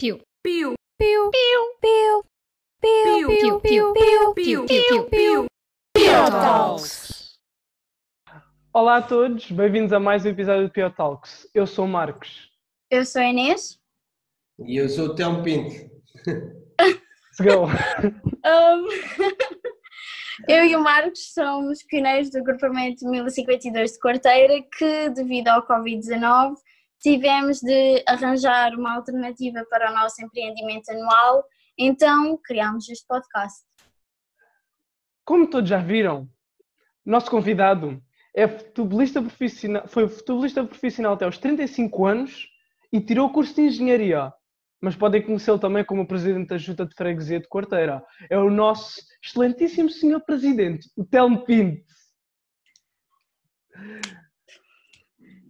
Piu. Piu. Piu. Piu. Piu. Piu. Piu. Piu. Piu. Piu. Piu. Piu. Talks. Olá a todos, bem-vindos a mais um episódio do Pio Talks. Eu sou o Marcos. Eu sou a Inês. E eu sou o Telmo Pinto. Let's go. Um, eu e o Marcos somos pioneiros do agrupamento 1052 de Quarteira que, devido ao Covid-19, tivemos de arranjar uma alternativa para o nosso empreendimento anual, então criámos este podcast. Como todos já viram, nosso convidado é futebolista profissional, foi futebolista profissional até aos 35 anos e tirou o curso de engenharia. Mas podem conhecê-lo também como presidente da Junta de Freguesia de Quarteira. É o nosso excelentíssimo senhor presidente, o Telmo Pinto.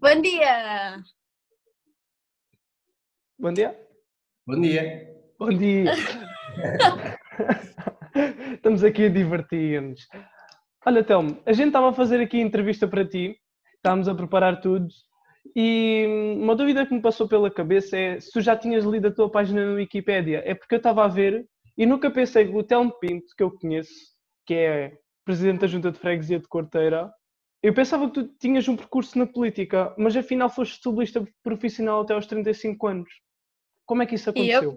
Bom dia! Bom dia. Bom dia. Bom dia. Estamos aqui a divertir-nos. Olha, Telmo, a gente estava a fazer aqui a entrevista para ti, estávamos a preparar tudo, e uma dúvida que me passou pela cabeça é se tu já tinhas lido a tua página no Wikipédia. É porque eu estava a ver e nunca pensei que o Telmo Pinto, que eu conheço, que é presidente da Junta de Freguesia de Corteira, eu pensava que tu tinhas um percurso na política, mas afinal foste futebolista profissional até aos 35 anos. Como é que isso eu? aconteceu?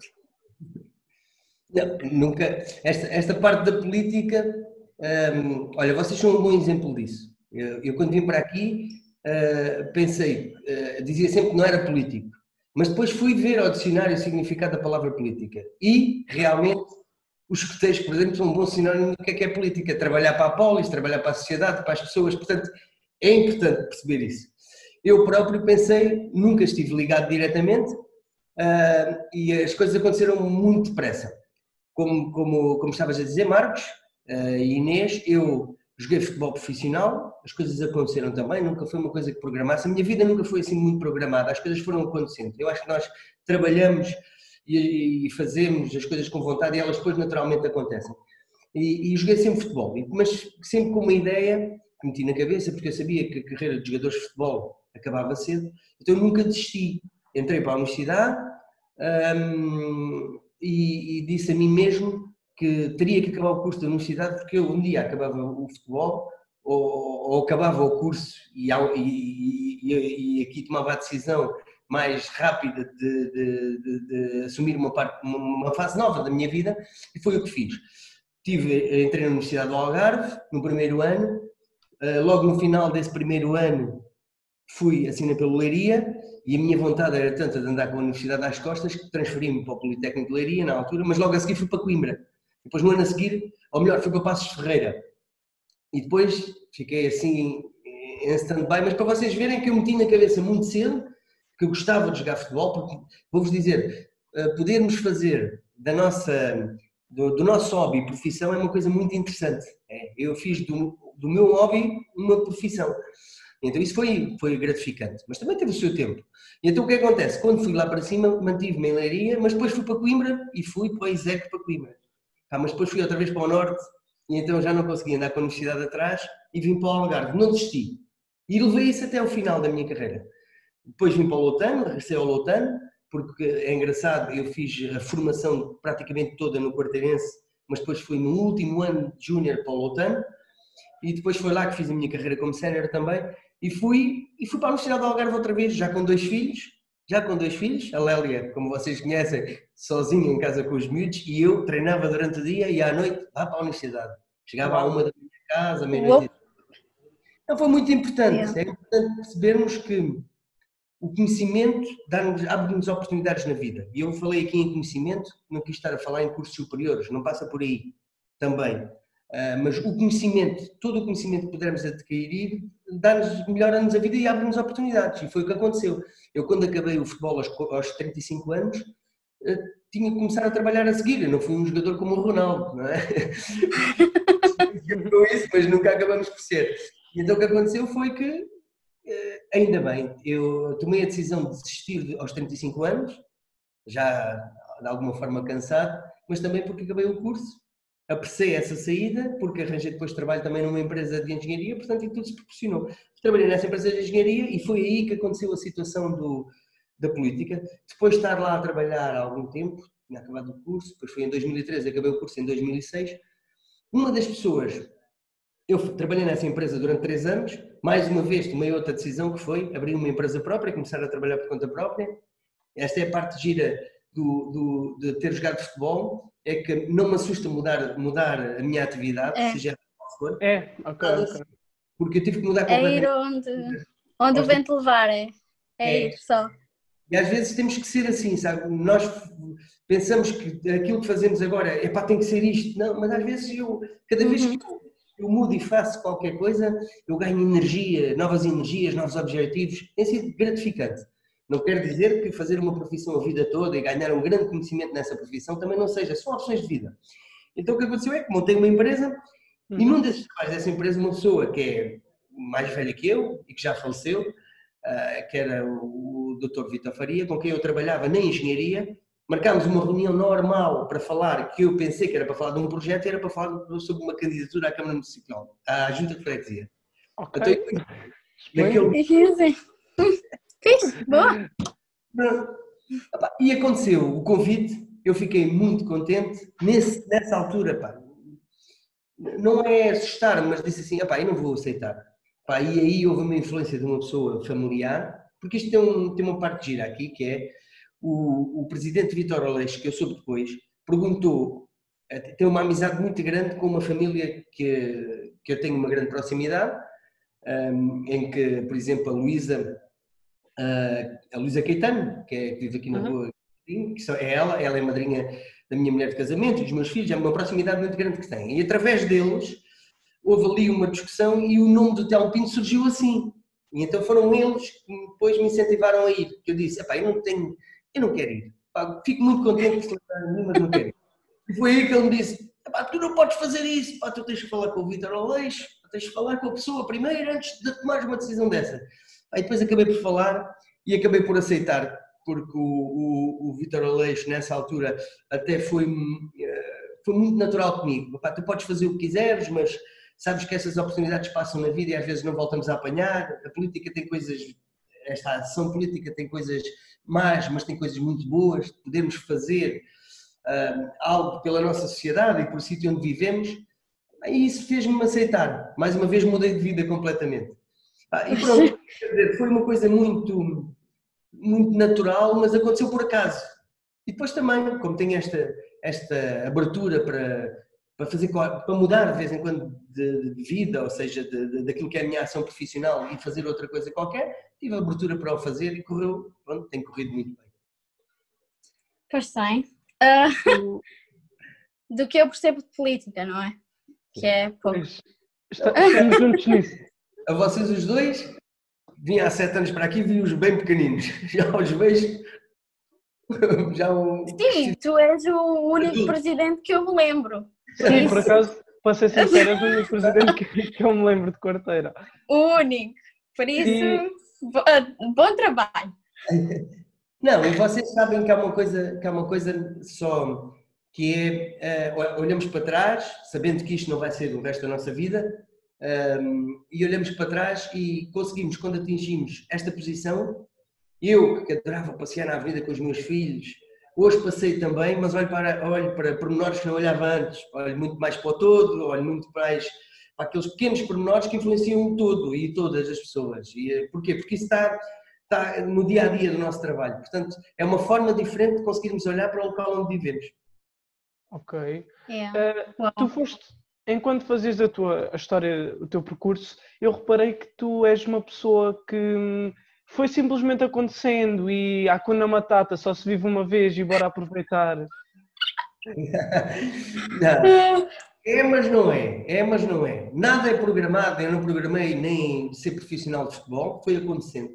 Não, nunca. Esta, esta parte da política, hum, olha, vocês são um bom exemplo disso. Eu, eu quando vim para aqui, uh, pensei, uh, dizia sempre que não era político, mas depois fui ver ao dicionário o significado da palavra política e realmente os escuteiros, por exemplo, são um bom sinónimo do que é que é política. Trabalhar para a polis, trabalhar para a sociedade, para as pessoas, portanto, é importante perceber isso. Eu próprio pensei, nunca estive ligado diretamente, ah, e as coisas aconteceram muito depressa. Como, como, como estavas a dizer, Marcos ah, e Inês, eu joguei futebol profissional, as coisas aconteceram também, nunca foi uma coisa que programasse. A minha vida nunca foi assim muito programada, as coisas foram acontecendo. Eu acho que nós trabalhamos e, e fazemos as coisas com vontade e elas depois naturalmente acontecem. E, e joguei sempre futebol, mas sempre com uma ideia que meti na cabeça, porque eu sabia que a carreira de jogadores de futebol acabava cedo, então eu nunca desisti. Entrei para a universidade hum, e, e disse a mim mesmo que teria que acabar o curso da universidade porque eu um dia acabava o futebol ou, ou acabava o curso e, e- e- aqui tomava a decisão mais rápida de, de- de- de assumir uma, parte, uma- fase nova da minha vida e foi o que fiz. Tive, entrei na Universidade do Algarve no primeiro ano, eh, logo no final desse primeiro ano fui assinei pelo Leiria e a minha vontade era tanta de andar com a universidade às costas que transferi-me para o Politécnico de Leiria na altura, mas logo a seguir fui para Coimbra. Depois no ano a seguir, ou melhor, fui para Passos Ferreira. E depois fiquei assim em stand-by, mas para vocês verem que eu meti na cabeça muito cedo que eu gostava de jogar futebol, porque vou-vos dizer, eh, podermos fazer da nossa, do, do nosso hobby profissão é uma coisa muito interessante. É, eu fiz do, do meu hobby uma profissão. Então isso foi, foi gratificante, mas também teve o seu tempo. E então o que acontece? Quando fui lá para cima, mantive-me em Leiria, mas depois fui para Coimbra e fui para o ISEC para Coimbra. Pá, mas depois fui outra vez para o Norte e então já não consegui andar com a universidade atrás e vim para o Algarve. Não desisti. E levei isso até ao final da minha carreira. Depois vim para o Loutano, regressei ao Loutano, porque é engraçado, eu fiz a formação praticamente toda no Quarteirense, mas depois fui no último ano de Júnior para o Loutano, e depois foi lá que fiz a minha carreira como sénior também, e fui, e fui para a Universidade do Algarve outra vez, já com dois filhos, já com dois filhos, a Lélia, como vocês conhecem, sozinha em casa com os miúdos, e eu treinava durante o dia e à noite lá para a universidade. Chegava à uma da minha casa, meia-noite. Então foi muito importante, é importante percebermos que o conhecimento dá-nos- abre-nos oportunidades na vida. E eu falei aqui em conhecimento, não quis estar a falar em cursos superiores, não passa por aí também. Ah, mas o conhecimento, todo o conhecimento que pudermos adquirir, dá-nos, melhora-nos a vida e abre-nos oportunidades. E foi o que aconteceu. Eu, quando acabei o futebol aos, aos 35 anos, ah, tinha que começar a trabalhar a seguir. Eu não fui um jogador como o Ronaldo, não é? com isso, mas nunca acabamos por ser. E então o que aconteceu foi que, eh, ainda bem, eu tomei a decisão de desistir de- aos 35 anos, já de alguma forma cansado, mas também porque acabei o curso. Apreciei essa saída, porque arranjei depois trabalho também numa empresa de engenharia, portanto, e tudo se proporcionou. Trabalhei nessa empresa de engenharia e foi aí que aconteceu a situação do, da política, depois de estar lá a trabalhar há algum tempo, tinha acabado o curso, depois foi em 2013, acabei o curso em 2006. Uma das pessoas, eu trabalhei nessa empresa durante três anos, mais uma vez tomei outra decisão que foi abrir uma empresa própria, começar a trabalhar por conta própria. Esta é a parte gira do, do, de ter jogado futebol, é que não me assusta mudar, mudar a minha atividade, é. seja qual for. É, ok, ok. Porque eu tive que mudar É completamente. ir onde, onde o vento levar, é. É É. ir só. E às vezes temos que ser assim, sabe? Nós pensamos que aquilo que fazemos agora é pá, tem que ser isto. Não, mas às vezes eu, cada vez que eu, eu mudo e faço qualquer coisa, eu ganho energia, novas energias, novos objetivos. Tem sido gratificante. Não quer dizer que fazer uma profissão a vida toda e ganhar um grande conhecimento nessa profissão também não seja, são opções de vida. Então o que aconteceu é que montei uma empresa e num desses trabalhos dessa empresa, uma pessoa que é mais velha que eu e que já faleceu, ah, que era o, o Dr. Vitor Faria, com quem eu trabalhava na engenharia, marcámos uma reunião normal para falar, que eu pensei que era para falar de um projeto, era para falar sobre uma candidatura à Câmara Municipal, à Junta de Freguesia. Ok. Então, naquele- Fixe, boa. E aconteceu o convite, eu fiquei muito contente. Nesse, nessa altura, pá, não é assustar, mas disse assim: eu não vou aceitar. Pá, e aí houve uma influência de uma pessoa familiar, porque isto tem, um- tem uma parte gira aqui, que é o, o presidente Vitor Aleixo, que eu soube depois, perguntou, eh, tem uma amizade muito grande com uma família que, que eu tenho uma grande proximidade, ehm, em que, por exemplo, a Luísa a Luísa Caetano, que, é, que vive aqui na Uhum. rua, que é ela, ela é madrinha da minha mulher de casamento, dos meus filhos, é uma proximidade muito grande que têm. E através deles houve ali uma discussão e o nome do Telmo Pinto surgiu assim. E então foram eles que depois me incentivaram a ir. Que eu disse, "Epá, eu não tenho, eu não quero ir. Pá, fico muito contente que mas não quero ir. E foi aí que ele me disse, "Epá, tu não podes fazer isso, pá, tu tens que falar com o Vítor Aleixo, tens que falar com a pessoa primeiro antes de tomares uma decisão dessa. Aí depois acabei por falar e acabei por aceitar, porque o, o, o Vítor Aleixo, nessa altura, até foi, eh, foi muito natural comigo. Epá, tu podes fazer o que quiseres, mas sabes que essas oportunidades passam na vida e às vezes não voltamos a apanhar. A política tem coisas, esta ação política tem coisas más, mas tem coisas muito boas. Podemos fazer ah, algo pela nossa sociedade e por sítio onde vivemos. E isso fez-me aceitar. Mais uma vez mudei de vida completamente. Ah, e pronto, foi uma coisa muito, muito natural, mas aconteceu por acaso. E depois também, como tenho esta, esta abertura para, para, fazer, para mudar de vez em quando de, de vida, ou seja, de, de- daquilo que é a minha ação profissional e fazer outra coisa qualquer, tive abertura para o fazer e correu, pronto, tem corrido muito bem. Pois tem. Ah, do que eu percebo de política, não é? Que é pouco. Estamos juntos nisso. A vocês os dois, vim há sete anos para aqui e vi-os bem pequeninos. Já os vejo. Já o. Sim, tu és o único presidente que eu me lembro. Sim, por acaso, para ser sincero, és o único presidente que, que eu me lembro de quarteira. O único. Por isso, E- ah, bom trabalho. Não, e vocês sabem que há uma coisa, que há uma coisa só que é eh, olhamos para trás, sabendo que isto não vai ser o resto da nossa vida, ehm, e olhamos para trás e conseguimos, quando atingimos esta posição, eu que adorava passear na avenida com os meus filhos, hoje passei também, mas olho para, olho para pormenores que não olhava antes, olho muito mais para o todo, olho muito mais para aqueles pequenos pormenores que influenciam o todo e todas as pessoas. E, eh, porquê? Porque isso está está no dia a dia do nosso trabalho. Portanto, é uma forma diferente de conseguirmos olhar para o local onde vivemos. Ok. É. Uau. tu foste, enquanto fazias a tua a história, o teu percurso, eu reparei que tu és uma pessoa que hum, foi simplesmente acontecendo e a Kuna Matata só se vive uma vez e bora aproveitar. Não, é, mas não é. É, mas não é. Nada é programado. Eu não programei nem ser profissional de futebol. Foi acontecendo.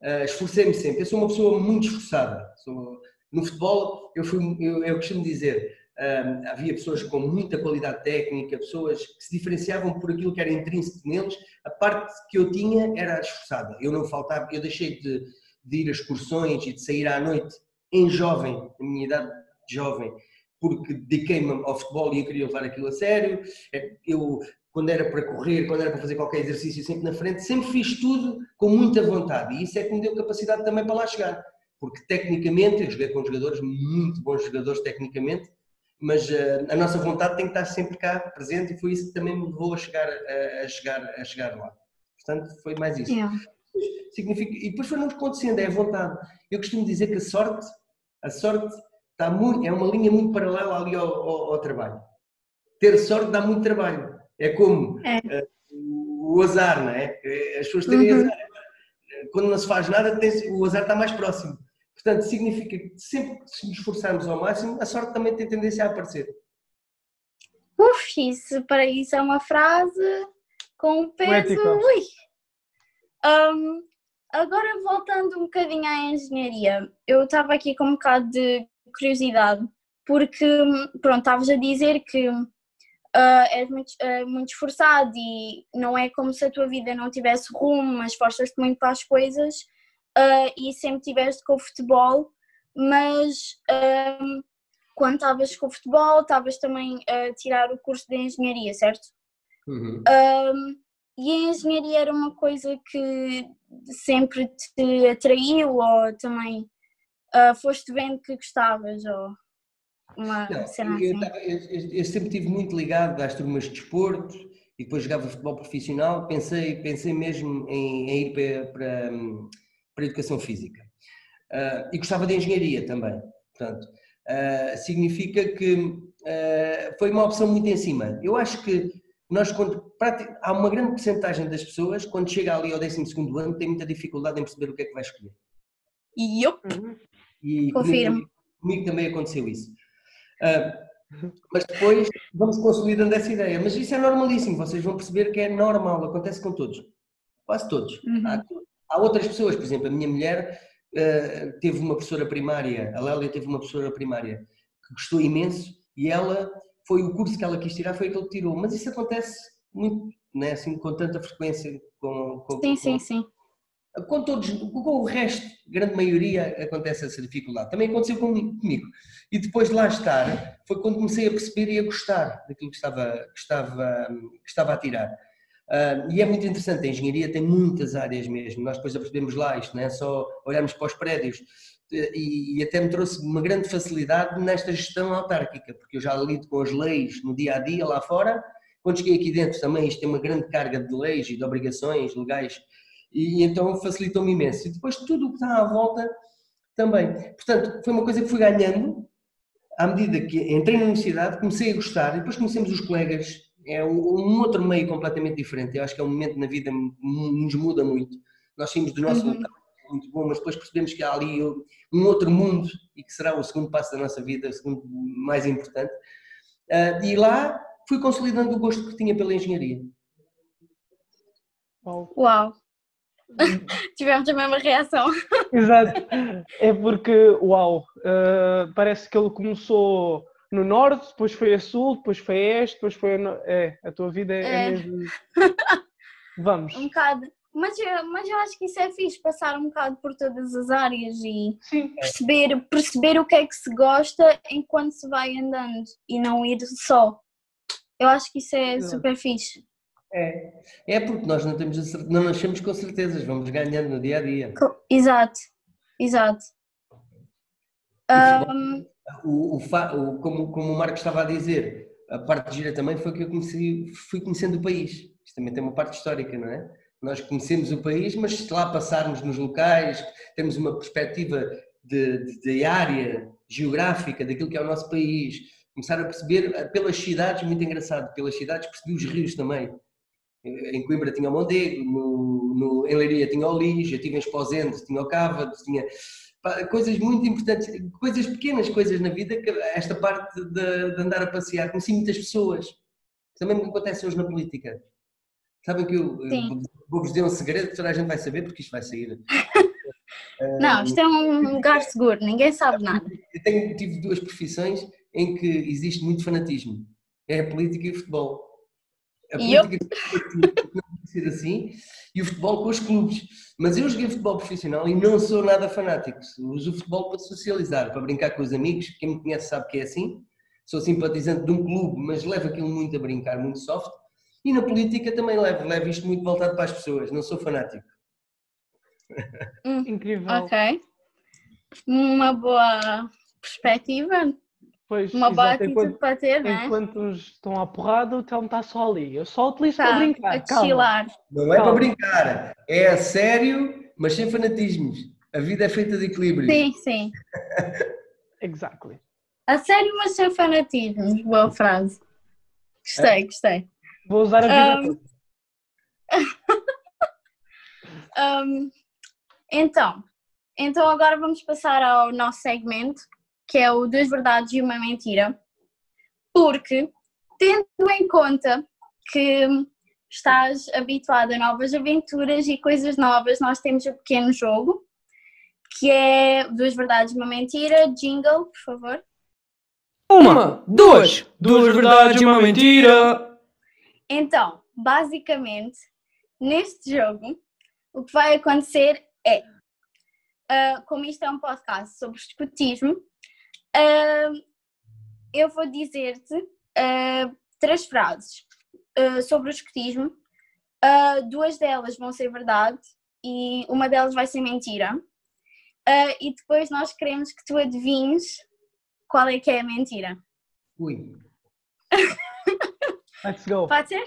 Ah, Esforcei-me sempre. Eu sou uma pessoa muito esforçada. Sou- no futebol, eu, fui, eu, eu costumo dizer, ah, havia pessoas com muita qualidade técnica, pessoas que se diferenciavam por aquilo que era intrínseco neles. A parte que eu tinha era esforçada. Eu não faltava, eu deixei de, de ir a excursões e de sair à noite em jovem, na minha idade de jovem, porque dediquei-me ao futebol e eu queria levar aquilo a sério. É, Eu, quando era para correr, quando era para fazer qualquer exercício sempre na frente, sempre fiz tudo com muita vontade e isso é que me deu capacidade também para lá chegar. porque tecnicamente eu joguei com jogadores, muito bons jogadores tecnicamente, mas uh, a nossa vontade tem que estar sempre cá presente e foi isso que também me levou a chegar a, a chegar, a chegar lá. Portanto, foi mais isso. Yeah. Significa, e depois foi-nos acontecendo, é a vontade. Eu costumo dizer que a sorte, a sorte está muito, é uma linha muito paralela ali ao, ao, ao trabalho. Ter sorte dá muito trabalho. É como é. Uh, o azar, não é? As pessoas têm uhum. azar. Quando não se faz nada, o azar está mais próximo. Portanto, significa que sempre que nos esforçarmos ao máximo, a sorte também tem tendência a aparecer. Uf, isso, para isso é uma frase com peso. Ui. Um, agora, voltando um bocadinho à engenharia, eu estava aqui com um bocado de curiosidade, porque, pronto, estavas a dizer que uh, és muito, uh, muito esforçado e não é como se a tua vida não tivesse rumo, mas esforças-te muito para as coisas uh, e sempre tiveste com o futebol, mas um, quando estavas com o futebol, estavas também a tirar o curso de engenharia, certo? Uhum. Um, e a engenharia era uma coisa que sempre te atraiu ou também uh, foste vendo que gostavas ou uma Não, cena assim? Eu, eu, eu, sempre estive muito ligado às turmas de desporto e depois jogava futebol profissional, pensei, pensei mesmo em, em ir para, para, para a educação física. Uh, e gostava de engenharia também, portanto, uh, significa que uh, foi uma opção muito em cima. Eu acho que nós, quando, há uma grande porcentagem das pessoas, quando chega ali ao 12 ano, tem muita dificuldade em perceber o que é que vai escolher. E eu? E Confirmo. Comigo, comigo também aconteceu isso. mas depois vamos consolidando essa ideia. Mas isso é normalíssimo, vocês vão perceber que é normal, acontece com todos. Quase todos. Uhum. Há, Há outras pessoas, por exemplo, a minha mulher uh, teve uma professora primária, a Lélia teve uma professora primária que gostou imenso e ela, foi o curso que ela quis tirar, foi aquele que tirou. Mas isso acontece muito, né, assim, com tanta frequência. Com, com, sim, com, sim, sim. Com todos, com o resto, grande maioria, acontece essa dificuldade. Também aconteceu comigo. E depois de lá estar, foi quando comecei a perceber e a gostar daquilo que estava, que estava, que estava a tirar. Uh, e é muito interessante, a engenharia tem muitas áreas mesmo, nós depois apercebemos lá isto, não é só olharmos para os prédios, e, e, até me trouxe uma grande facilidade nesta gestão autárquica, porque eu já lido com as leis no dia a dia lá fora, quando cheguei aqui dentro também isto tem uma grande carga de leis e de obrigações legais, e então facilitou-me imenso. E depois tudo o que está à volta também. Portanto, foi uma coisa que fui ganhando, à medida que entrei na universidade, comecei a gostar, e depois conhecemos os colegas é um outro meio completamente diferente. Eu acho que é um momento na vida que nos muda muito. Nós saímos do nosso uhum. local muito bom, mas depois percebemos que há ali um outro mundo e que será o segundo passo da nossa vida, o segundo mais importante. Uh, e lá fui consolidando o gosto que tinha pela engenharia. Uau! Tivemos a mesma reação. Exato. É porque, uau, uh, parece que ele começou no norte, depois foi a sul, depois foi a este, depois foi a. No... É, a tua vida é, é. é mesmo. Vamos. Um bocado. Mas, mas eu acho que isso é fixe, passar um bocado por todas as áreas e Sim. perceber, perceber o que é que se gosta enquanto se vai andando e não ir só. Eu acho que isso é super fixe. É, é porque nós não temos a, não nascemos com certezas, vamos ganhando no dia a dia. Exato, exato. Um, o, o, o, como, como o Marco estava a dizer, a parte gira também foi que eu comecei, fui conhecendo o país. Isto também tem uma parte histórica, não é? Nós conhecemos o país, mas se lá passarmos nos locais, temos uma perspectiva de, de, de área geográfica daquilo que é o nosso país, começar a perceber eh, pelas cidades, muito engraçado, pelas cidades percebi os rios também. Em Coimbra tinha o Mondego, no, no, em Leiria tinha o Lis, eu estive em Esposende, tinha o Cava, tinha coisas muito importantes, coisas pequenas coisas na vida, que esta parte de, de andar a passear, conheci muitas pessoas, também me acontece hoje na política. Sabem que eu vou-vos dizer um segredo que toda a gente vai saber porque isto vai sair. Não, isto é um lugar seguro, ninguém sabe nada. Eu tenho, tive duas profissões em que existe muito fanatismo. É a política e o futebol. A e política eu? Ser assim, e o futebol com os clubes. Mas eu joguei futebol profissional e não sou nada fanático. Uso o futebol para socializar, para brincar com os amigos. Quem me conhece sabe que é assim. Sou simpatizante de um clube, mas levo aquilo muito a brincar, muito soft. E na política também levo, levo isto muito voltado para as pessoas, não sou fanático. Hum, Incrível. Ok. uma boa perspectiva, Pois, uma boa atitude enquanto, para ter, né? enquanto uns estão à porrada, o Telmo está só ali. Eu só utilizo para Tá, brincar. a chilar. Não é para Calma. brincar, é a sério, mas sem fanatismos. A vida é feita de equilíbrio. Sim, sim. Exactly. A sério, mas sem fanatismos. Boa frase. Gostei, gostei. Vou usar a vida Um, toda. Um, então, então agora vamos passar ao nosso segmento, que é o Duas Verdades e uma Mentira. Porque, tendo em conta que estás habituado a novas aventuras e coisas novas, nós temos o pequeno jogo, que é Duas Verdades e uma Mentira. Jingle, por favor. Uma, duas, duas verdades e uma mentira. Então, basicamente, neste jogo, o que vai acontecer é, ah, como isto é um podcast sobre escotismo, ah, eu vou dizer-te ah, três frases ah, sobre o escotismo. Ah, duas delas vão ser verdade e uma delas vai ser mentira. Ah, e depois nós queremos que tu adivinhes qual é que é a mentira. Ui. Let's go. Pode ser?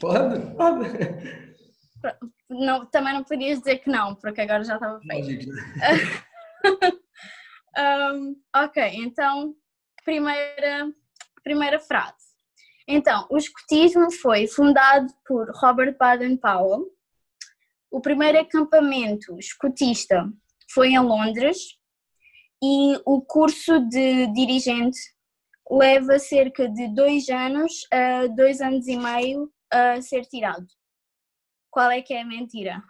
Pode? Pode. Não, também não podias dizer que não, porque agora já estava feito. Um, ok, então, primeira, primeira frase. Então, o escotismo foi fundado por Robert Baden-Powell. O primeiro acampamento escotista foi em Londres e o curso de dirigente leva cerca de dois anos a dois anos e meio a ser tirado. Qual é que é a mentira?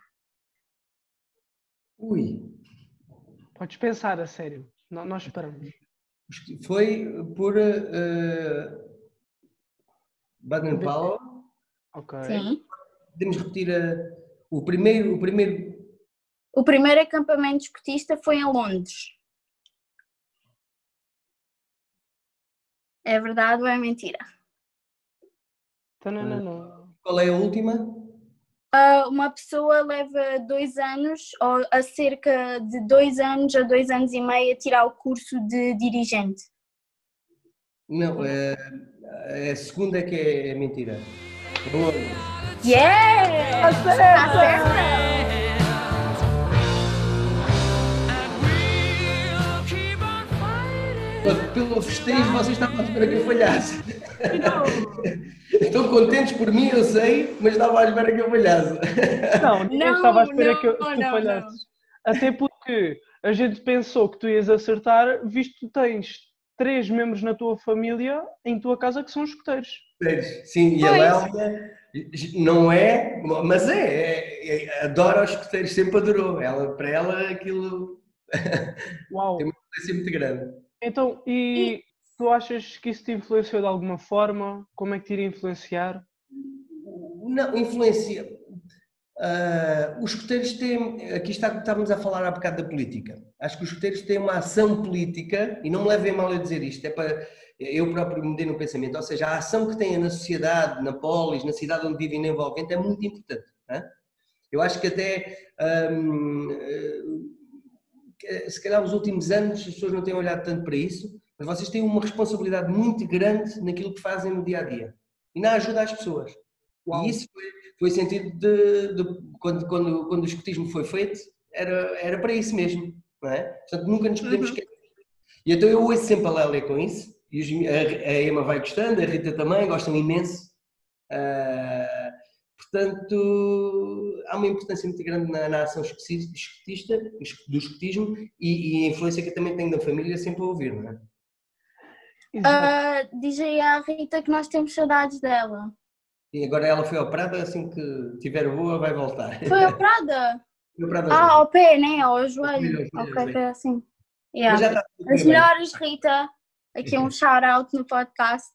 Ui. Podes pensar a sério. Nós esperamos. Foi por uh, Baden-Powell. Ok. Sim. Podemos repetir a- o primeiro, o primeiro. O primeiro acampamento escotista foi em Londres. É verdade ou é mentira? Então, não, não, não. Qual é a última? Ah, uma pessoa leva dois anos, ou a cerca de dois anos a dois anos e meio, a tirar o curso de dirigente. Não, é, é a segunda é que é, mentira. Boa. Yeah! Pelo festejo, vocês estavam à espera que eu falhasse. Estão contentes por mim, eu sei, mas estava à espera que eu falhasse. Não, ninguém Não, estava à espera que, eu- que não, tu não, falhasses. Até porque a gente pensou que tu ias acertar, visto que tens três membros na tua família, em tua casa, que são escuteiros. Sim, e a. Lélia não é, mas é, é, é- adora os escuteiros, sempre adorou. Ela, para ela aquilo Uau! Tem- é sempre muito grande. Então, e tu achas que isso te influenciou de alguma forma? Como é que te iria influenciar? Não, influencia. Ah, os escuteiros têm. Aqui está, estávamos a falar há bocado da política. Acho que os escuteiros têm uma ação política, e não me levem mal a dizer isto, é para. Eu próprio me dei no pensamento, ou seja, a ação que têm na sociedade, na polis, na cidade onde vivem, na envolvente, é muito importante. não é? Eu acho que até. que, se calhar, nos últimos anos, as pessoas não têm olhado tanto para isso, mas vocês têm uma responsabilidade muito grande naquilo que fazem no dia a dia e na ajuda às pessoas. Uau. E isso foi, foi sentido de, de- quando, quando, quando o escotismo foi feito, era, era para isso mesmo, não é? Portanto, nunca nos podemos Uhum. esquecer. E então eu ouço sempre a Lélia com isso, e a, a Emma vai gostando, a Rita também, gostam imenso. Ah, portanto, há uma importância muito grande na, na ação escotista, do escotismo, e, e a influência que eu também tenho da família sempre a ouvir, não é? Ah, diz aí à Rita que nós temos saudades dela. E agora ela foi operada, assim que estiver boa vai voltar. Foi operada? Foi operada ah, ao pé, né? Ao joelho. Ao joelho, Ok, sim. foi assim. Yeah. tudo As bem. melhores, Rita. Aqui um shout-out no podcast.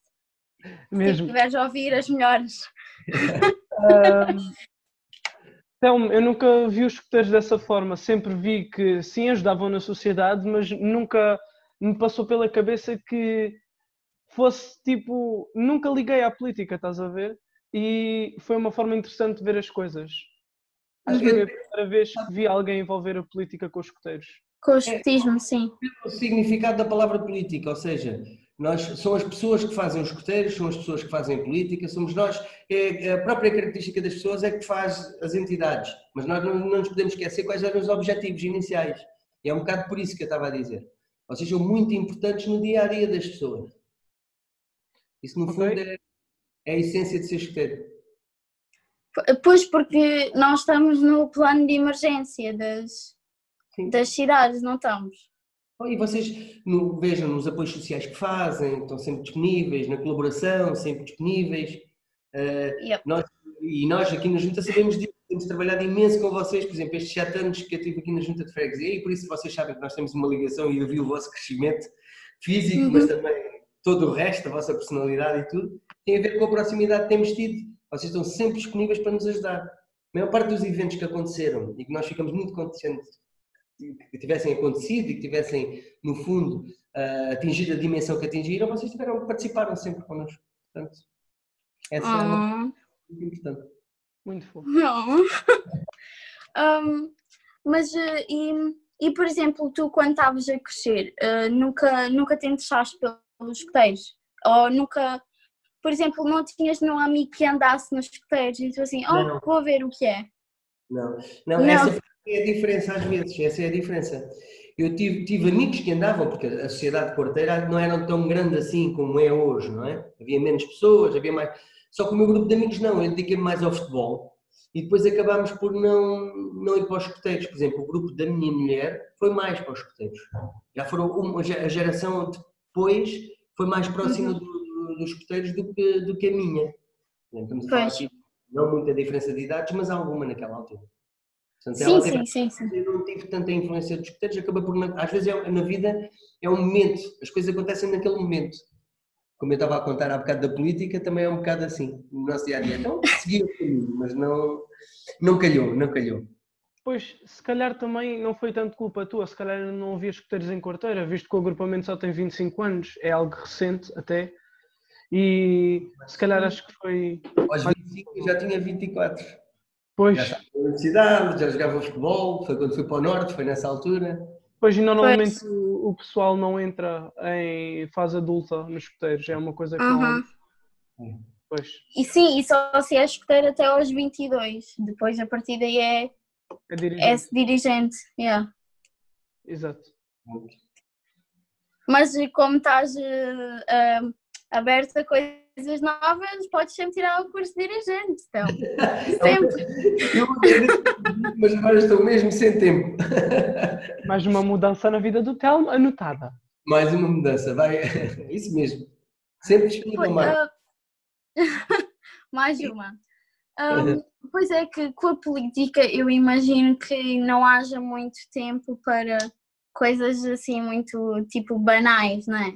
Se Mesmo. estiveres a ouvir, as melhores. Então, eu nunca vi os escuteiros dessa forma. Sempre vi que sim, ajudavam na sociedade, mas nunca me passou pela cabeça que fosse tipo. Nunca liguei à política, estás a ver? E foi uma forma interessante de ver as coisas. Acho que foi a primeira vez que vi alguém envolver a política com os escuteiros. Com o escotismo, sim. o significado da palavra política, ou seja, nós, são as pessoas que fazem os escuteiros, são as pessoas que fazem política, somos nós, é, a própria característica das pessoas é que faz as entidades, mas nós não, não nos podemos esquecer quais eram os objetivos iniciais. E é um bocado por isso que eu estava a dizer. Vocês são muito importantes no dia a dia das pessoas. Isso, no fundo, é, é a essência de ser escuteiro. Pois, porque nós estamos no plano de emergência das, das cidades, não estamos? E vocês no, vejam nos apoios sociais que fazem, estão sempre disponíveis, na colaboração, sempre disponíveis. Uh, yep. nós, e nós aqui na Junta sabemos disso, temos trabalhado imenso com vocês, por exemplo, estes sete anos que eu tive aqui na Junta de Freguesia, e por isso vocês sabem que nós temos uma ligação e eu vi o vosso crescimento físico, uhum. mas também todo o resto, a vossa personalidade e tudo, tem a ver com a proximidade que temos tido. Vocês estão sempre disponíveis para nos ajudar. A maior parte dos eventos que aconteceram e que nós ficamos muito contentes que tivessem acontecido e que tivessem, no fundo, uh, atingido a dimensão que atingiram, vocês tiveram, participaram sempre connosco. Portanto, essa é uma muito importante. Muito fofo. um, mas, uh, e, e, por exemplo, tu quando estavas a crescer, uh, nunca, nunca te interessaste pelos escuteiros? Ou nunca, por exemplo, não tinhas nenhum amigo que andasse nos escuteiros e tu assim, oh, não. vou ver o que é? Não, não, não. essa é a diferença às vezes, essa é a diferença. Eu tive, tive amigos que andavam, porque a sociedade quarteira não era tão grande assim como é hoje, não é? Havia menos pessoas, havia mais. Só que o meu grupo de amigos não, eu dediquei-me mais ao futebol e depois acabámos por não, não ir para os escuteiros. Por exemplo, o grupo da minha mulher foi mais para os escuteiros. Já foram uma, a geração depois foi mais próxima uhum. do, do, dos escuteiros do que, do que a minha. Estamos a falar aqui, não muita diferença de idades, mas alguma naquela altura. Portanto, sim, sim, sim, sim. Eu não tive tanta influência dos escuteiros, acaba por. Às vezes é, na vida é um momento, as coisas acontecem naquele momento. Como eu estava a contar há bocado da política, também é um bocado assim, no nosso dia a dia. Então, segui o caminho, mas não, não calhou, não calhou. Pois, se calhar também não foi tanto culpa tua, se calhar não havia escuteiros em quarteira, visto que o agrupamento só tem 25 anos, é algo recente até, e se calhar acho que foi. Aos 25 eu já tinha 24. Pois. Já estava na universidade, já jogava futebol, foi quando fui para o Norte, foi nessa altura. Pois, e normalmente pois. O, pessoal não entra em fase adulta nos escuteiros, é uma coisa que uhum. não. Pois. E sim, e só se é escuteiro até aos 22, depois a partir daí é, é dirigente. É dirigente. Yeah. Exato. Mas como estás uh, uh, aberto a coisas coisas novas, podes sempre tirar o curso de dirigente. Então, sempre. Eu, mas agora estou mesmo sem tempo. Mais uma mudança na vida do Telmo, anotada. Mais uma mudança, vai. Isso mesmo. Sempre disponível mais. Uh... mais uma. Um, pois é que com a política eu imagino que não haja muito tempo para coisas assim muito tipo banais, não é?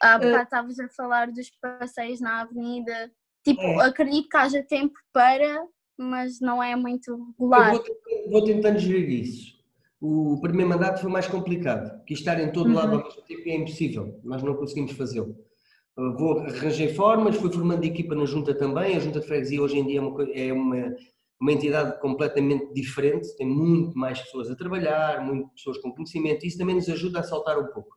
Há bocado estavas a falar dos passeios na avenida. Tipo, é. acredito que haja tempo para, mas não é muito regular. Vou, vou tentando gerir isso. O primeiro mandato foi mais complicado, que estar em todo uhum. lado ao mesmo tempo é impossível, nós não conseguimos fazê-lo. Vou arranjar formas, fui formando equipa na junta também, a junta de freguesia hoje em dia é uma, é uma, uma entidade completamente diferente, tem muito mais pessoas a trabalhar, muitas pessoas com conhecimento, e isso também nos ajuda a saltar um pouco.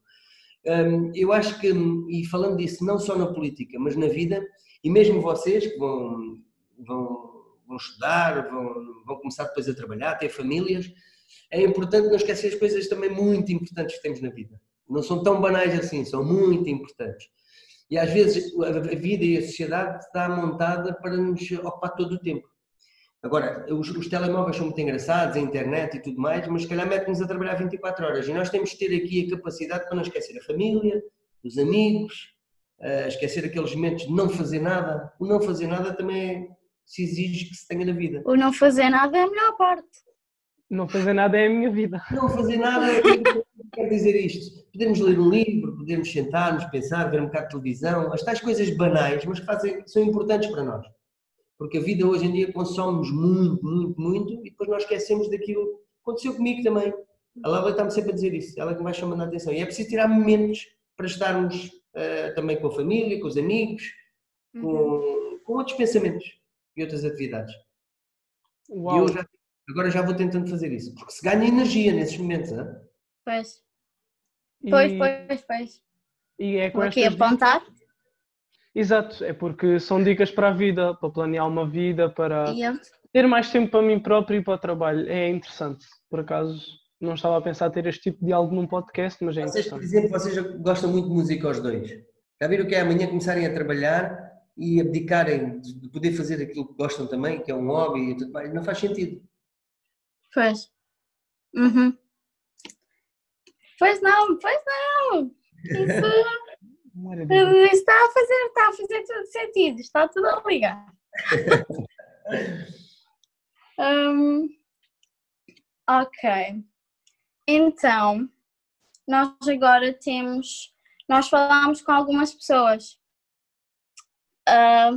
Eu acho que, e falando disso não só na política, mas na vida, e mesmo vocês que vão, vão, vão estudar, vão, vão começar depois a trabalhar, ter famílias, é importante não esquecer as coisas também muito importantes que temos na vida. Não são tão banais assim, são muito importantes. E às vezes a vida e a sociedade está montada para nos ocupar todo o tempo. Agora, os, os, telemóveis são muito engraçados, a internet e tudo mais, mas se calhar mete-nos a trabalhar 24 horas e nós temos que ter aqui a capacidade para não esquecer a família, os amigos, uh, esquecer aqueles momentos de não fazer nada. O não fazer nada também se exige que se tenha na vida. O não fazer nada é a melhor parte. Não fazer nada é a minha vida. Não fazer nada é quer dizer isto. Podemos ler um livro, podemos sentar-nos, pensar, ver um bocado de televisão, as tais coisas banais, mas que fazem, são importantes para nós. Porque a vida hoje em dia consomemos muito, muito, muito e depois nós esquecemos daquilo. Aconteceu comigo também. A Laura está-me sempre a dizer isso, ela que vai chamando a atenção. E é preciso tirar momentos para estarmos uh, também com a família, com os amigos, com, uhum. com outros pensamentos e outras atividades. Uau. E eu já, Agora já vou tentando fazer isso, porque se ganha energia nesses momentos, não é? Pois, E, pois, pois, pois. e é com Vou aqui dicas- apontar. Exato, é porque são dicas para a vida, para planear uma vida, para E eu- ter mais tempo para mim próprio e para o trabalho. É interessante. Por acaso, não estava a pensar ter este tipo de algo num podcast, mas é Vocês, por interessante. exemplo, vocês já gostam muito de música os dois. Já viram que é amanhã começarem a trabalhar e abdicarem de de poder fazer aquilo que gostam também, que é um hobby e tudo mais? Não faz sentido. Pois. Uhum. Pois não, pois não. Isso, Maravilha. isso está a fazer, está a fazer todo sentido, está tudo a ligar. Hum, ok. Então, nós agora temos. Nós falámos com algumas pessoas. Ah,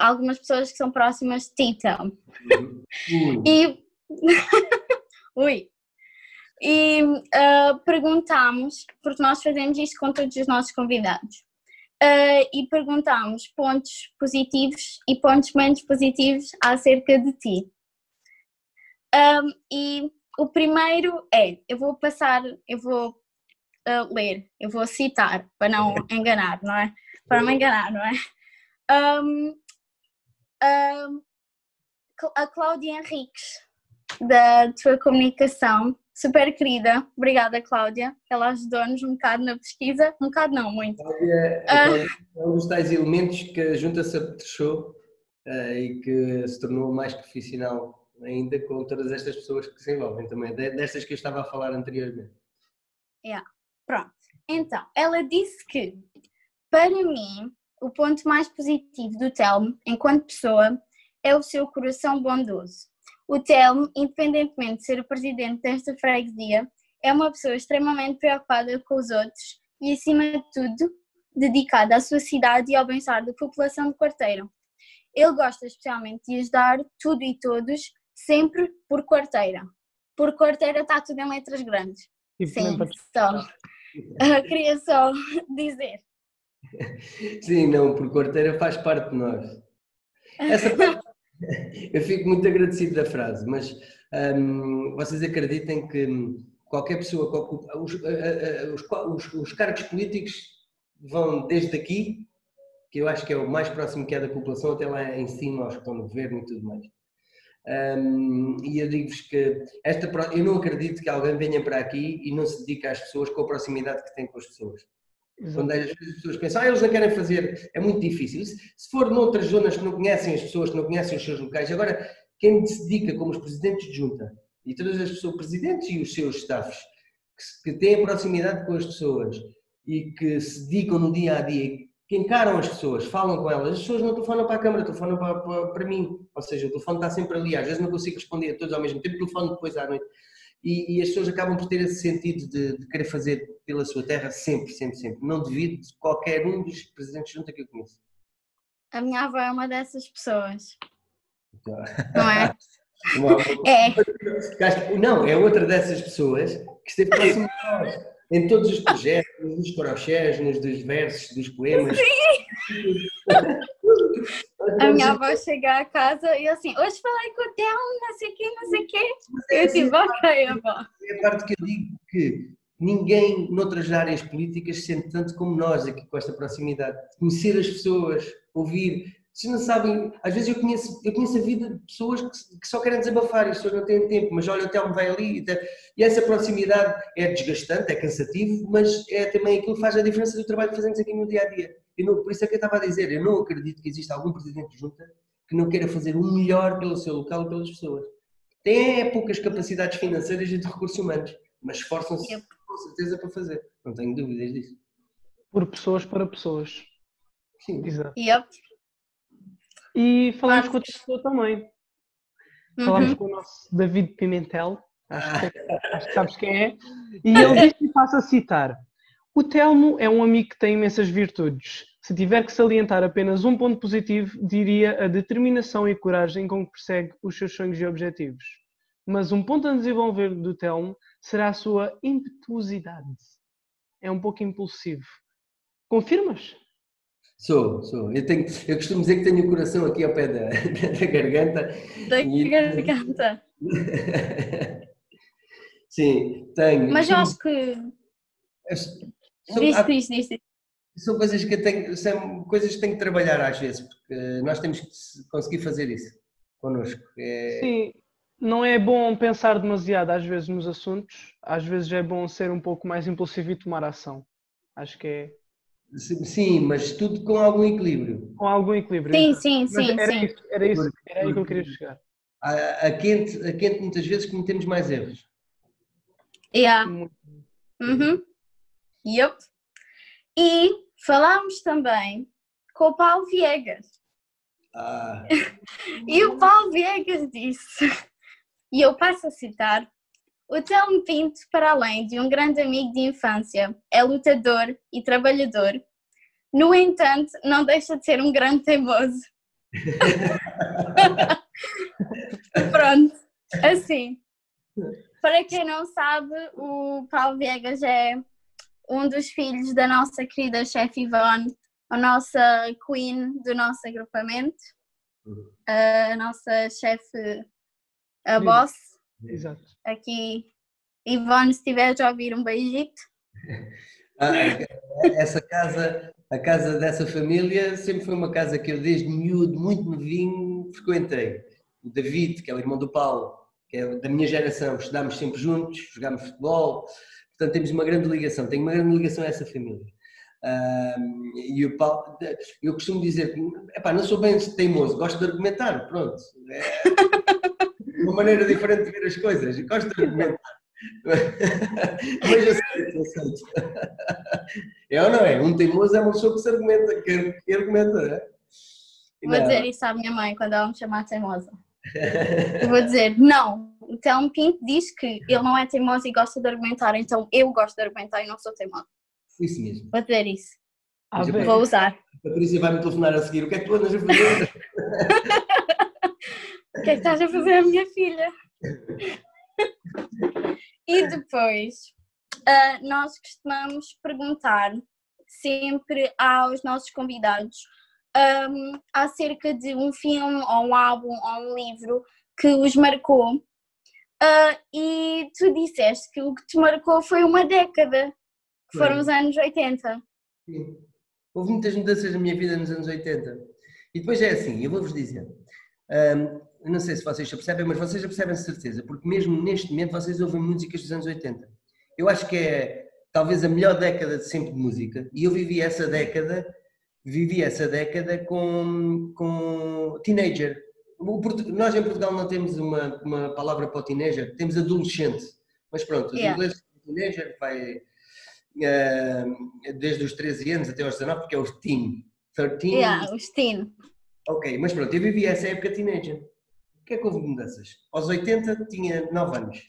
algumas pessoas que são próximas de ti, então. Ui. E. Ui! E ah, perguntámos, porque nós fazemos isto com todos os nossos convidados, ah, e perguntámos pontos positivos e pontos menos positivos acerca de ti. Ahm, e o primeiro é: eu vou passar, eu vou ah, ler, eu vou citar, para não enganar, não é? Para não enganar, não é? Ahm, Cl- a Cláudia Henriques, da tua comunicação, super querida. Obrigada, Cláudia. Ela ajudou-nos um bocado na pesquisa. Um bocado não, muito. Cláudia Ah. é um dos tais elementos que a Junta se apetrechou eh, e que se tornou mais profissional ainda com todas estas pessoas que se envolvem também, de- destas que eu estava a falar anteriormente. Pronto. Então, ela disse que, para mim, o ponto mais positivo do Telmo, enquanto pessoa, é o seu coração bondoso. O Telmo, independentemente de ser o presidente desta freguesia, é uma pessoa extremamente preocupada com os outros e, acima de tudo, dedicada à sua cidade e ao bem-estar da população de Quarteira. Ele gosta especialmente de ajudar tudo e todos, sempre por Quarteira. Por Quarteira está tudo em letras grandes. Sim, só. Ah, queria só dizer. Sim, não, por quarteira faz parte de nós. Essa parte, eu fico muito agradecido da frase, mas hum, vocês acreditem que qualquer pessoa, que ocupa- os, os os- os cargos políticos vão desde aqui, que eu acho que é o mais próximo que é da população, até lá em cima, aos que estão no governo e tudo mais. Hum, e eu digo-vos que esta, eu não acredito que alguém venha para aqui e não se dedique às pessoas com a proximidade que tem com as pessoas. Quando às vezes as pessoas pensam, ah, eles não querem fazer, é muito difícil. Se for noutras zonas que não conhecem as pessoas, que não conhecem os seus locais, agora quem se dedica como os presidentes de junta e todas as pessoas, presidentes e os seus staffs, que, têm proximidade com as pessoas e que se dedicam no dia a dia, que encaram as pessoas, falam com elas, as pessoas não telefonam para a câmara, telefonam para, para, para mim. Ou seja, o telefone está sempre ali, às vezes não consigo responder a todos ao mesmo tempo, telefono depois à noite. E, e as pessoas acabam por ter esse sentido de, de querer fazer pela sua terra sempre, sempre, sempre. Não devido de qualquer um dos presidentes de junta que eu conheço. A minha avó é uma dessas pessoas, Então, não é? É, Não, é outra dessas pessoas que esteve próximo de nós. Em todos os projetos, nos crochés, nos dos versos, dos poemas. a minha avó chega a casa e assim, hoje falei com o Telmo, não sei o quê, não sei o quê. Eu tipo, ok, avó. É a parte que eu digo que ninguém noutras áreas políticas sente tanto como nós aqui com esta proximidade. Conhecer as pessoas, ouvir. Vocês não sabem, às vezes eu conheço, eu conheço a vida de pessoas que, que só querem desabafar e as pessoas não têm tempo, mas olha, o Telmo vai ali e, tá- e essa proximidade é desgastante, é cansativo, mas é também aquilo que faz a diferença do trabalho que fazemos aqui no dia a dia. Eu não- por isso é que eu estava a dizer, eu não acredito que exista algum presidente de junta que não queira fazer o melhor pelo seu local e pelas pessoas. Tem é, poucas capacidades financeiras e de recursos humanos, mas esforçam-se Yep. com certeza para fazer. Não tenho dúvidas disso. Por pessoas para pessoas. Sim. Exato. Yep. E falamos Ah. com outra pessoa também. Falámos Uhum. com o nosso David Pimentel, acho Ah, que, acho que sabes quem é, e ele disse, e passo a citar, o Telmo é um amigo que tem imensas virtudes. Se tiver que salientar apenas um ponto positivo, diria a determinação e coragem com que persegue os seus sonhos e objetivos. Mas um ponto a desenvolver do Telmo será a sua impetuosidade. É um pouco impulsivo. Confirmas? Sou, sou. Eu, tenho, eu costumo dizer que tenho o coração aqui ao pé da, da garganta. Da E- garganta. Sim, tenho. Mas eu acho que. São, há- são coisas que eu tenho, são coisas que tenho que trabalhar às vezes, porque nós temos que se- conseguir fazer isso connosco. É, Sim, não é bom pensar demasiado às vezes nos assuntos, às vezes é bom ser um pouco mais impulsivo e tomar ação. Acho que é sim, sim, mas tudo com algum equilíbrio. com algum equilíbrio. Sim, sim, Mas sim, era sim. isso, era isso, era aí que eu queria chegar. A, a quente, a quente muitas vezes cometemos mais erros. Yeah. Muito. Uhum. Yup. E falámos também com o Paulo Viegas. Ah, E o Paulo Viegas disse, e eu passo a citar: O Telmo Pinto, para além de um grande amigo de infância, é lutador e trabalhador. No entanto, não deixa de ser um grande teimoso. Pronto, assim. Para quem não sabe, o Paulo Viegas é um dos filhos da nossa querida chefe Ivone, a nossa queen do nosso agrupamento a nossa chefe, a Sim. boss, Exato. aqui. Ivone, se estiveres a ouvir, um beijito. ah, essa casa, a casa dessa família sempre foi uma casa que eu desde miúdo, muito novinho, frequentei. O David, que é o irmão do Paulo, que é da minha geração, estudámos sempre juntos, jogámos futebol, portanto temos uma grande ligação, tenho uma grande ligação a essa família. E o Paulo, eu costumo dizer que epá, não sou bem teimoso, gosto de argumentar, pronto. É uma maneira diferente de ver as coisas, gosto de argumentar. Mas aceito, aceito. É ou não é? Um teimoso é uma pessoa que se argumenta, que, que argumenta, não é? Vou Não. dizer isso à minha mãe quando ela me chamar teimosa. Eu vou dizer, não, o Telmo Pinto diz que ele não é teimoso e gosta de argumentar, então eu gosto de argumentar e não sou teimosa. Isso mesmo. Vou dizer isso. Ah. Vou usar. A Patrícia vai-me telefonar a seguir. O que é que tu andas a fazer? O que é que estás a fazer, minha filha? E depois, ah, nós costumamos perguntar sempre aos nossos convidados ahm, acerca de um filme, ou um álbum, ou um livro que os marcou. Ah, e tu disseste que o que te marcou foi uma década, que foram os anos 80. Sim. Houve muitas mudanças na minha vida nos anos 80. E depois é assim, eu vou-vos dizer. eu não sei se vocês já percebem, mas vocês já percebem de certeza, porque mesmo neste momento vocês ouvem músicas dos anos 80. Eu acho que é talvez a melhor década de sempre de música. E eu vivi essa década, vivi essa década com, com teenager. Nós em Portugal não temos uma, uma palavra para o teenager, temos adolescente. Mas pronto, os Yeah. ingleses teenager vai eh, desde os 13 anos até aos 19, porque é os teen. 13. Yeah, os teen. Ok, mas pronto, eu vivi essa época teenager. O que é que houve mudanças? Aos 80 tinha 9 anos.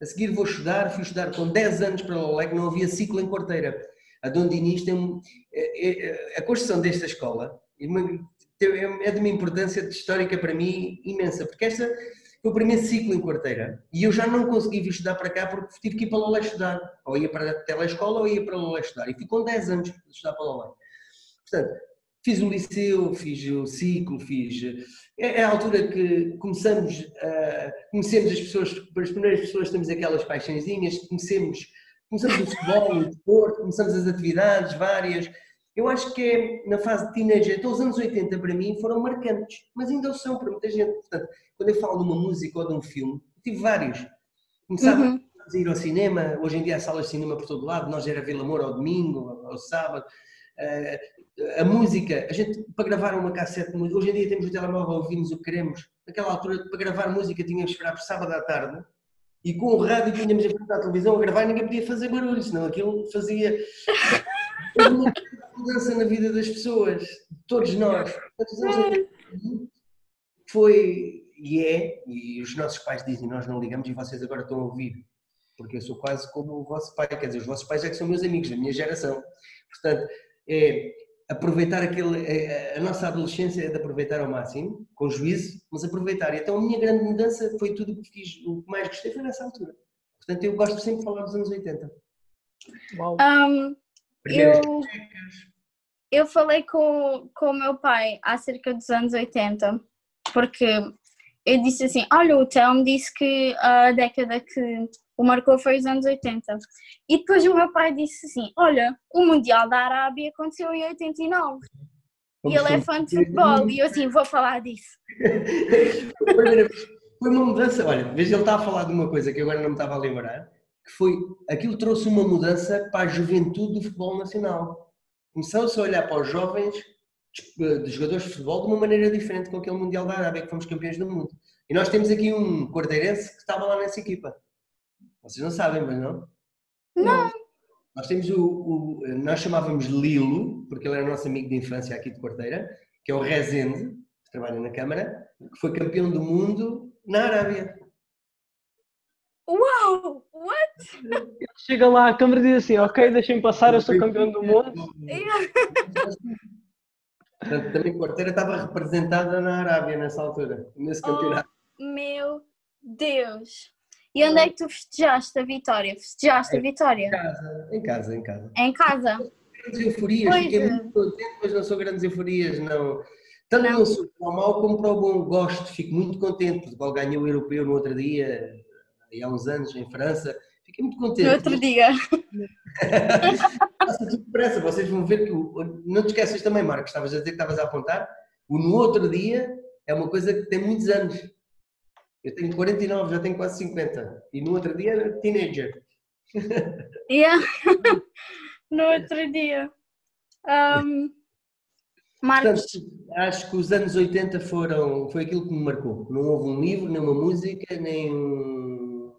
A seguir vou estudar, fui estudar com 10 anos para o LEC, não havia ciclo em quarteira. A Dom Dinis tem um- é- é- a construção desta escola é é de uma importância histórica para mim imensa, porque esta foi o primeiro ciclo em quarteira e eu já não consegui vir estudar para cá porque tive que ir para Lolé estudar. Ou ia para a telescola ou ia para Lolé estudar. E fui com 10 anos para estudar para Lolé. Portanto, fiz o liceu, fiz o ciclo, fiz. É, é a altura que começamos a. Conhecemos as pessoas, as primeiras pessoas temos aquelas paixõezinhas, conhecemos, começamos o futebol, o desporto, começamos as atividades várias. Eu acho que é na fase de teenager, então os anos 80 para mim foram marcantes, mas ainda são para muita gente. Portanto, quando eu falo de uma música ou de um filme, tive vários. Começava Uhum. a ir ao cinema, hoje em dia há salas de cinema por todo lado, nós era Vila Moura ao domingo, ao sábado. Eh, a música, a gente para gravar uma cassete, de música- hoje em dia temos o telemóvel, ouvimos o que queremos. Naquela altura, para gravar música, tínhamos que esperar por sábado à tarde e com o rádio tínhamos a frente da televisão a gravar ninguém podia fazer barulho, senão aquilo fazia uma mudança na vida das pessoas, de todos nós. 80 Foi e é, e os nossos pais dizem, nós não ligamos e vocês agora estão a ouvir, porque eu sou quase como o vosso pai, quer dizer, os vossos pais é que são meus amigos, da minha geração. Portanto, é aproveitar aquele, a, a nossa adolescência é de aproveitar ao máximo, com juízo, mas aproveitar. E então a minha grande mudança foi tudo o que fiz, o que mais gostei foi nessa altura. Portanto, eu gosto sempre de falar dos anos 80. Uau. Um, Primeiras eu, eu falei com, com o meu pai acerca dos anos 80, porque eu disse assim: Olha, o Telmo disse que a década que o marcou foi os anos 80. E depois o meu pai disse assim: Olha, o Mundial da Arábia aconteceu em 89. E ele é fã de futebol, e eu assim, vou falar disso. foi uma mudança, olha, veja, ele está a falar de uma coisa que agora não me estava a lembrar, que foi, aquilo trouxe uma mudança para a juventude do futebol nacional. Começou-se a olhar para os jovens de jogadores de futebol de uma maneira diferente com aquele Mundial da Arábia, que fomos campeões do mundo. E nós temos aqui um cordeirense que estava lá nessa equipa. Vocês não sabem, mas não? Não. Nós temos o, o, nós chamávamos Lilo, porque ele era nosso amigo de infância aqui de Cordeira, que é o Rezende, que trabalha na Câmara, que foi campeão do mundo na Arábia. Uau! What? Ele chega lá, a câmara diz assim, ok, deixem passar, eu sou campeão do mundo. Portanto, também Cordeira estava representada na Arábia nessa altura, nesse campeonato. Oh, meu Deus! E onde é que tu festejaste a vitória? Festejaste a vitória? Em casa, em casa, em casa. Em casa? Grandes euforias, Pois fiquei é. muito contente, mas não sou grandes euforias, não. Tanto não sou para o mal como para o bom, gosto, fico muito contente. Portugal ganhou o europeu no outro dia, há uns anos, em França, fiquei muito contente. No outro dia. Passa tudo depressa, vocês vão ver que. Não te esqueças também, Marcos, estavas a dizer que estavas a apontar. O no outro dia é uma coisa que tem muitos anos. Eu tenho 49, já tenho quase 50. E no outro dia era teenager. Yeah. no outro dia. Um, Marcos, Portanto, acho que os anos 80 foram, foi aquilo que me marcou. Não houve um livro, nem uma música, nem um,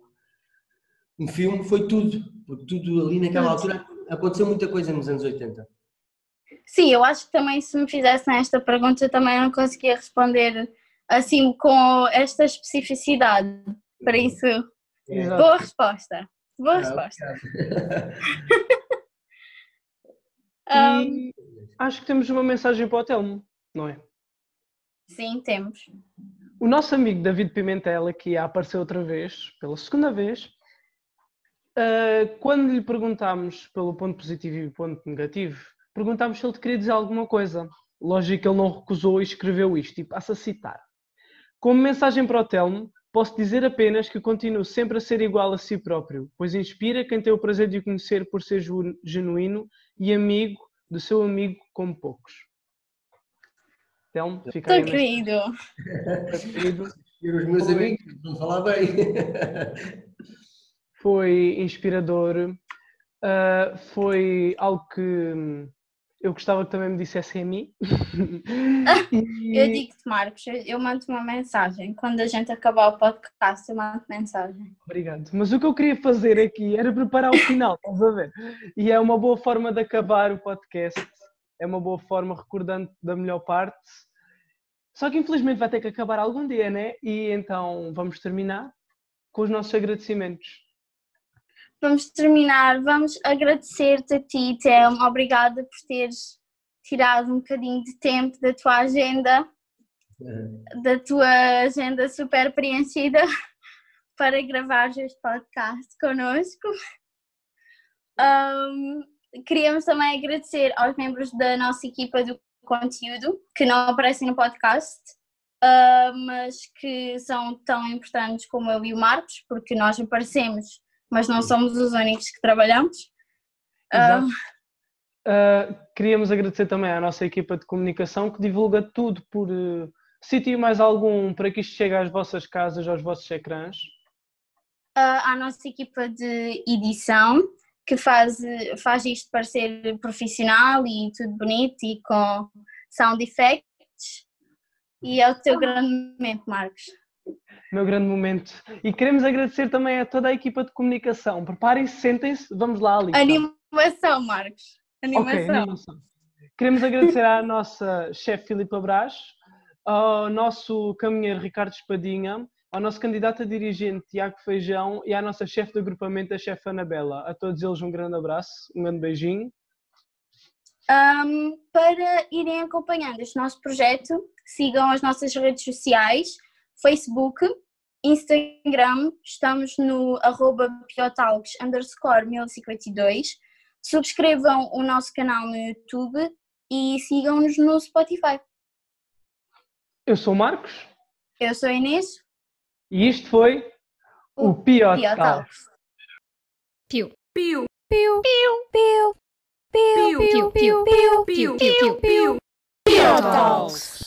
um filme, foi tudo. Porque tudo ali naquela altura aconteceu muita coisa nos anos 80. sim, eu acho que também se me fizessem esta pergunta eu também não conseguia responder assim com esta especificidade. Por isso, Exato. boa resposta. Boa Ah, resposta. Um, acho que temos uma mensagem para o Telmo, não é? sim, temos. O nosso amigo David Pimentel, aqui a aparecer outra vez, pela segunda vez, ah, quando lhe perguntámos pelo ponto positivo e ponto negativo, perguntámos se ele te queria dizer alguma coisa. Lógico que ele não recusou e escreveu isto, e passa a citar. Como mensagem para o Telmo, posso dizer apenas que continuo sempre a ser igual a si próprio, pois inspira quem tem o prazer de o conhecer por ser genuíno e amigo do seu amigo como poucos. Telmo, fica a querido. querido. E os meus Foi. amigos vão falar bem. foi inspirador, ah, foi algo que hum, eu gostava que também me dissessem a mim. E- Eu digo-te, Marcos, eu- eu mando uma mensagem. Quando a gente acabar o podcast, eu mando mensagem. Obrigado. Mas o que eu queria fazer aqui era preparar o final, estás a ver? E é uma boa forma de acabar o podcast, é uma boa forma recordando da melhor parte. Só que infelizmente vai ter que acabar algum dia, né? E então vamos terminar com os nossos agradecimentos. Vamos terminar. Vamos agradecer-te a ti, Telmo. Obrigada por teres tirado um bocadinho de tempo da tua agenda, da tua agenda super preenchida, para gravar este podcast connosco. Ahm, queríamos também agradecer aos membros da nossa equipa do conteúdo que não aparecem no podcast, ah, mas que são tão importantes como eu e o Marcos, porque nós aparecemos, mas não somos os únicos que trabalhamos. Exato. Uh, queríamos agradecer também à nossa equipa de comunicação que divulga tudo por uh, sítio mais algum para que isto chegue às vossas casas, aos vossos ecrãs. ah, à nossa equipa de edição que faz, faz isto parecer profissional e tudo bonito e com sound effects. E é o teu grande momento, Marcos. Meu grande momento. E queremos agradecer também a toda a equipa de comunicação. Preparem-se, sentem-se, vamos lá, ali. Animação, Marcos. Animação. Ok, animação. Queremos agradecer à nossa chefe Filipa Brás, ao nosso caminheiro Ricardo Espadinha, ao nosso candidato a dirigente Tiago Feijão e à nossa chefe de agrupamento, a chefe Anabela. A todos eles um grande abraço, um grande beijinho. Um, para irem acompanhando este nosso projeto, sigam as nossas redes sociais, Facebook, Instagram, estamos no arroba piotalks underscore 1052, subscrevam o nosso canal no YouTube e sigam-nos no Spotify. Eu sou o Marcos Eu sou a Inês. e isto foi o Pio Pior Talks. Piu. Piu, Piu. Piu. Piu. Piu. Piu. Piu. Piu. Piu. Piu. Piu. piu, Piu. Talks.